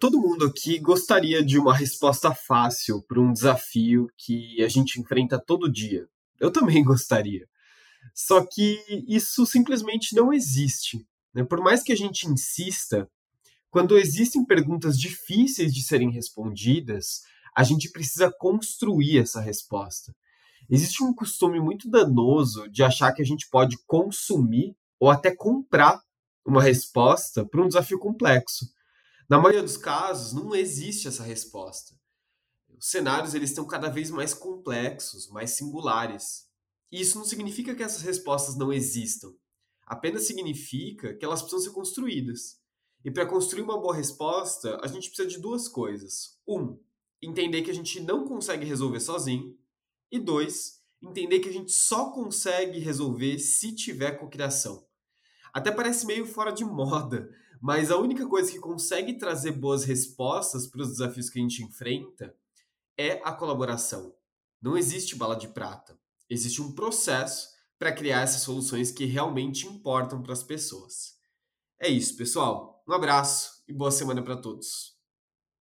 Todo mundo aqui gostaria de uma resposta fácil para um desafio que a gente enfrenta todo dia. Eu também gostaria. Só que isso simplesmente não existe. Né? Por mais que a gente insista, quando existem perguntas difíceis de serem respondidas, a gente precisa construir essa resposta. Existe um costume muito danoso de achar que a gente pode consumir ou até comprar uma resposta para um desafio complexo. Na maioria dos casos, não existe essa resposta. Os cenários eles estão cada vez mais complexos, mais singulares. E isso não significa que essas respostas não existam. Apenas significa que elas precisam ser construídas. E para construir uma boa resposta, a gente precisa de duas coisas. Um, entender que a gente não consegue resolver sozinho. E dois, entender que a gente só consegue resolver se tiver cocriação. Até parece meio fora de moda, mas a única coisa que consegue trazer boas respostas para os desafios que a gente enfrenta é a colaboração. Não existe bala de prata. Existe um processo para criar essas soluções que realmente importam para as pessoas. É isso, pessoal. Um abraço e boa semana para todos.